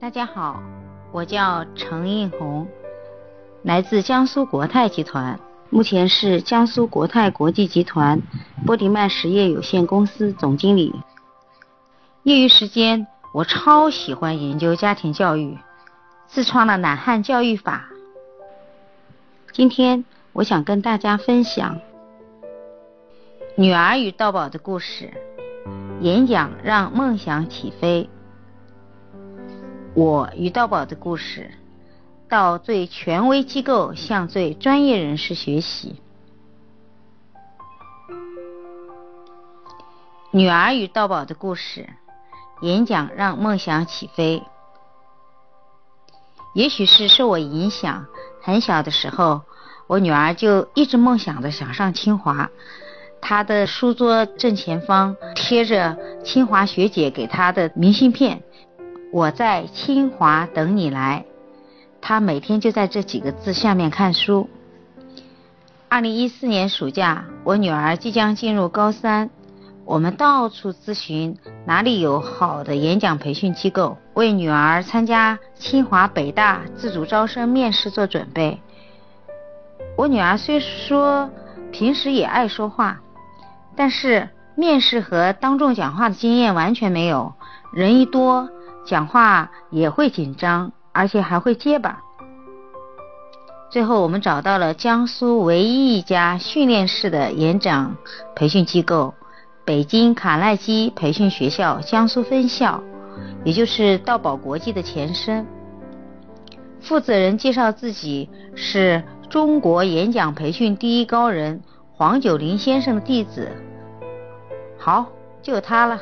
大家好，我叫程映红，来自江苏国泰集团，目前是江苏国泰国际集团波迪曼实业有限公司总经理。业余时间，我超喜欢研究家庭教育，自创了懒汉教育法。今天我想跟大家分享女儿与道宝的故事，演讲让梦想起飞。我与道宝的故事，到最权威机构向最专业人士学习。女儿与道宝的故事，演讲让梦想起飞。也许是受我影响，很小的时候，我女儿就一直梦想着想上清华。她的书桌正前方贴着清华学姐给她的明信片。我在清华等你来，他每天就在这几个字下面看书。二零一四年暑假，我女儿即将进入高三，我们到处咨询哪里有好的演讲培训机构，为女儿参加清华、北大自主招生面试做准备。我女儿虽说平时也爱说话，但是面试和当众讲话的经验完全没有，人一多。讲话也会紧张，而且还会结巴。最后，我们找到了江苏唯一一家训练式的演讲培训机构——北京卡耐基培训学校江苏分校，也就是道宝国际的前身。负责人介绍自己是中国演讲培训第一高人黄九龄先生的弟子。好，就他了。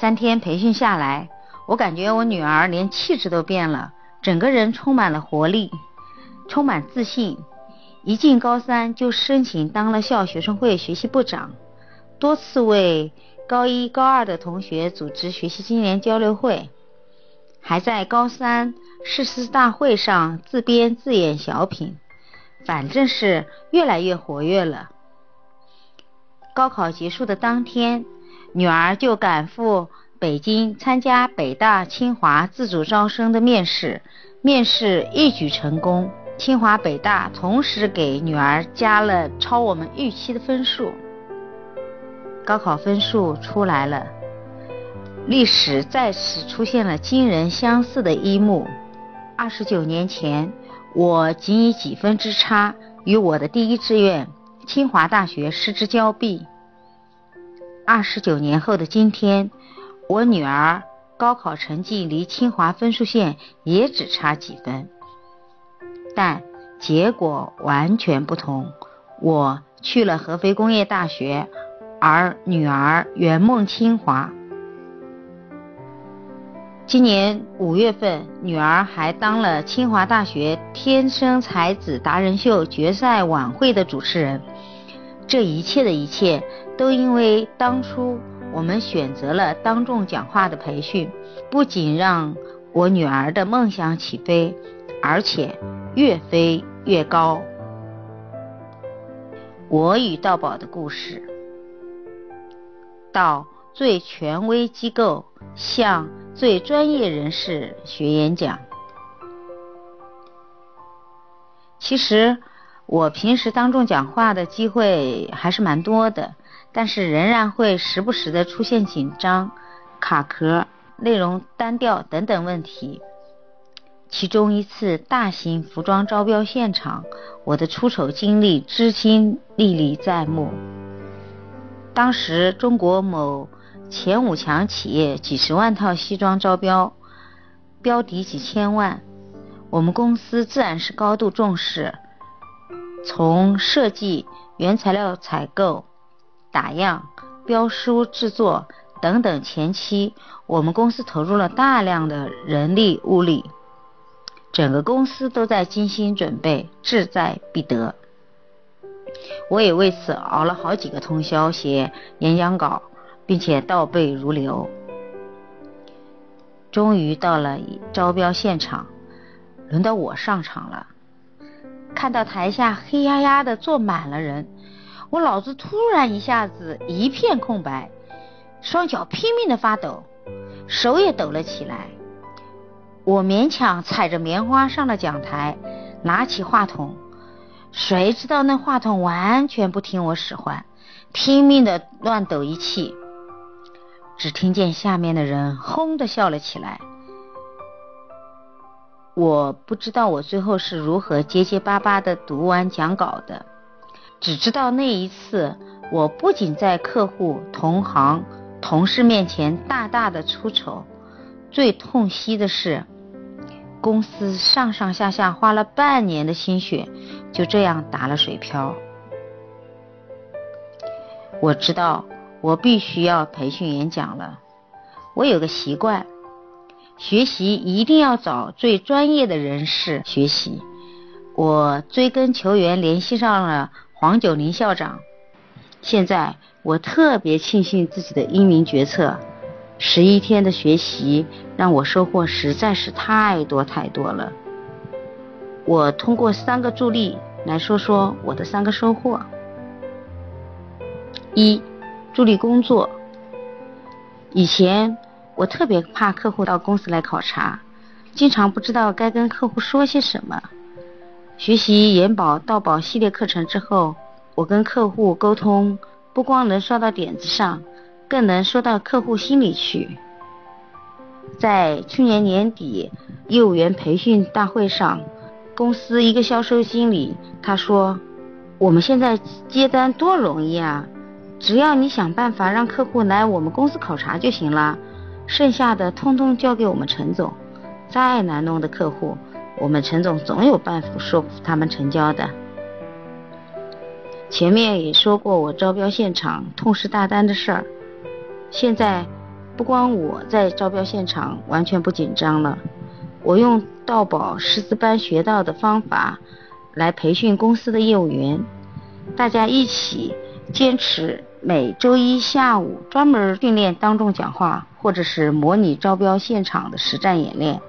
三天培训下来，我感觉我女儿连气质都变了，整个人充满了活力，充满自信。一进高三就申请当了校学生会学习部长，多次为高一高二的同学组织学习青年交流会，还在高三誓师大会上自编自演小品，反正是越来越活跃了。高考结束的当天。女儿就赶赴北京参加北大、清华自主招生的面试，面试一举成功。清华、北大同时给女儿加了超我们预期的分数。高考分数出来了，历史再次出现了惊人相似的一幕。二十九年前，我仅以几分之差与我的第一志愿清华大学失之交臂。二十九年后的今天，我女儿高考成绩离清华分数线也只差几分，但结果完全不同。我去了合肥工业大学，而女儿圆梦清华。今年五月份，女儿还当了清华大学“天生才子达人秀”决赛晚会的主持人。这一切的一切，都因为当初我们选择了当众讲话的培训，不仅让我女儿的梦想起飞，而且越飞越高。我与道宝的故事，到最权威机构向最专业人士学演讲。其实。我平时当众讲话的机会还是蛮多的，但是仍然会时不时的出现紧张、卡壳、内容单调等等问题。其中一次大型服装招标现场，我的出丑经历至今历历在目。当时中国某前五强企业几十万套西装招标，标底几千万，我们公司自然是高度重视。从设计、原材料采购、打样、标书制作等等，前期我们公司投入了大量的人力物力，整个公司都在精心准备，志在必得。我也为此熬了好几个通宵写演讲稿，并且倒背如流。终于到了招标现场，轮到我上场了。看到台下黑压压的坐满了人，我脑子突然一下子一片空白，双脚拼命的发抖，手也抖了起来。我勉强踩着棉花上了讲台，拿起话筒，谁知道那话筒完全不听我使唤，拼命的乱抖一气。只听见下面的人轰的笑了起来。我不知道我最后是如何结结巴巴的读完讲稿的，只知道那一次，我不仅在客户、同行、同事面前大大的出丑，最痛惜的是，公司上上下下花了半年的心血，就这样打了水漂。我知道。我必须要培训演讲了。我有个习惯，学习一定要找最专业的人士学习。我追根求源，联系上了黄九龄校长。现在我特别庆幸自己的英明决策。十一天的学习让我收获实在是太多太多了。我通过三个助力来说说我的三个收获。一。助力工作。以前我特别怕客户到公司来考察，经常不知道该跟客户说些什么。学习延保、到保系列课程之后，我跟客户沟通不光能说到点子上，更能说到客户心里去。在去年年底业务员培训大会上，公司一个销售经理他说：“我们现在接单多容易啊！”只要你想办法让客户来我们公司考察就行了，剩下的通通交给我们陈总。再难弄的客户，我们陈总总有办法说服他们成交的。前面也说过我招标现场痛失大单的事儿，现在不光我在招标现场完全不紧张了，我用道宝师资班学到的方法来培训公司的业务员，大家一起坚持。每周一下午专门训练当众讲话，或者是模拟招标现场的实战演练。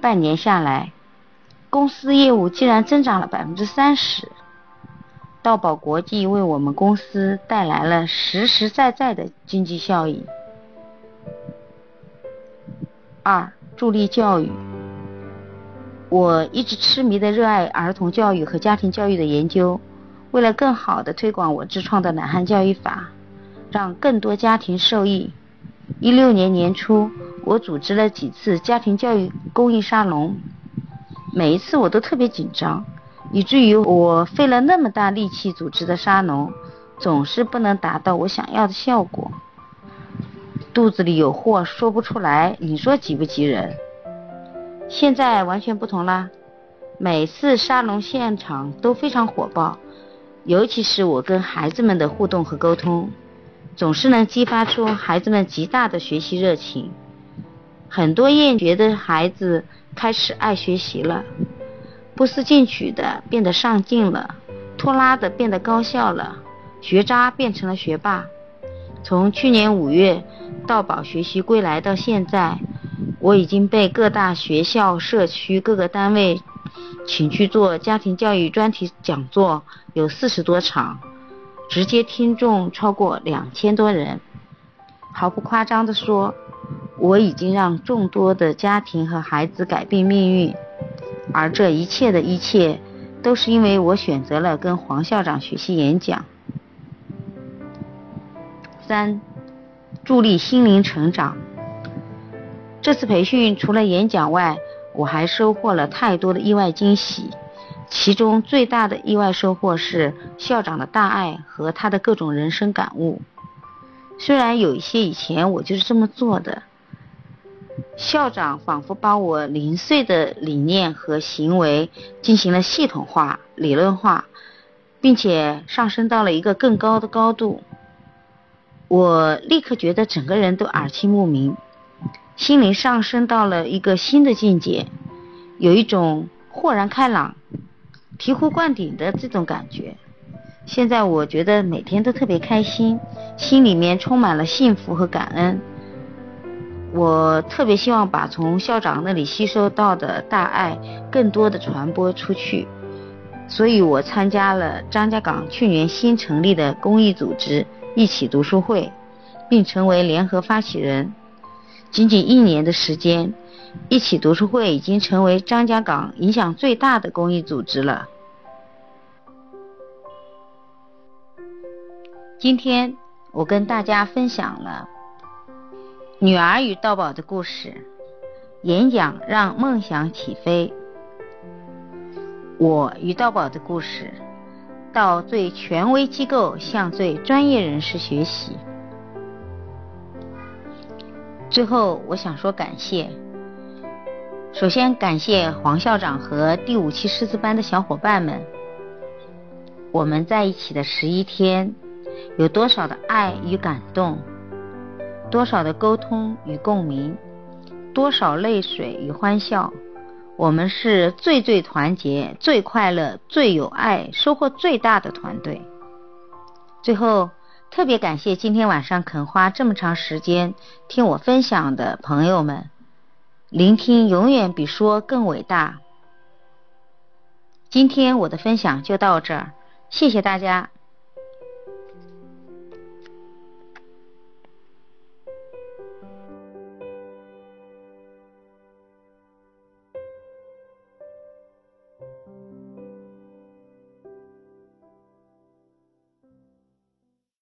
半年下来，公司业务竟然增长了百分之三十。道宝国际为我们公司带来了实实在在的经济效益。二、助力教育。我一直痴迷的热爱儿童教育和家庭教育的研究。为了更好的推广我自创的懒汉教育法，让更多家庭受益，一六年年初，我组织了几次家庭教育公益沙龙，每一次我都特别紧张，以至于我费了那么大力气组织的沙龙，总是不能达到我想要的效果。肚子里有货说不出来，你说急不急人？现在完全不同啦，每次沙龙现场都非常火爆。尤其是我跟孩子们的互动和沟通，总是能激发出孩子们极大的学习热情。很多厌学的孩子开始爱学习了，不思进取的变得上进了，拖拉的变得高效了，学渣变成了学霸。从去年五月到宝学习归来到现在，我已经被各大学校、社区各个单位。请去做家庭教育专题讲座，有四十多场，直接听众超过两千多人。毫不夸张地说，我已经让众多的家庭和孩子改变命运，而这一切的一切，都是因为我选择了跟黄校长学习演讲。三，助力心灵成长。这次培训除了演讲外，我还收获了太多的意外惊喜，其中最大的意外收获是校长的大爱和他的各种人生感悟。虽然有一些以前我就是这么做的，校长仿佛把我零碎的理念和行为进行了系统化、理论化，并且上升到了一个更高的高度。我立刻觉得整个人都耳听目明。心灵上升到了一个新的境界，有一种豁然开朗、醍醐灌顶的这种感觉。现在我觉得每天都特别开心，心里面充满了幸福和感恩。我特别希望把从校长那里吸收到的大爱更多的传播出去，所以我参加了张家港去年新成立的公益组织“一起读书会”，并成为联合发起人。仅仅一年的时间，一起读书会已经成为张家港影响最大的公益组织了。今天我跟大家分享了女儿与道宝的故事，演讲让梦想起飞。我与道宝的故事，到最权威机构向最专业人士学习。最后，我想说感谢。首先感谢黄校长和第五期师资班的小伙伴们。我们在一起的十一天，有多少的爱与感动，多少的沟通与共鸣，多少泪水与欢笑。我们是最最团结、最快乐、最有爱、收获最大的团队。最后。特别感谢今天晚上肯花这么长时间听我分享的朋友们，聆听永远比说更伟大。今天我的分享就到这儿，谢谢大家。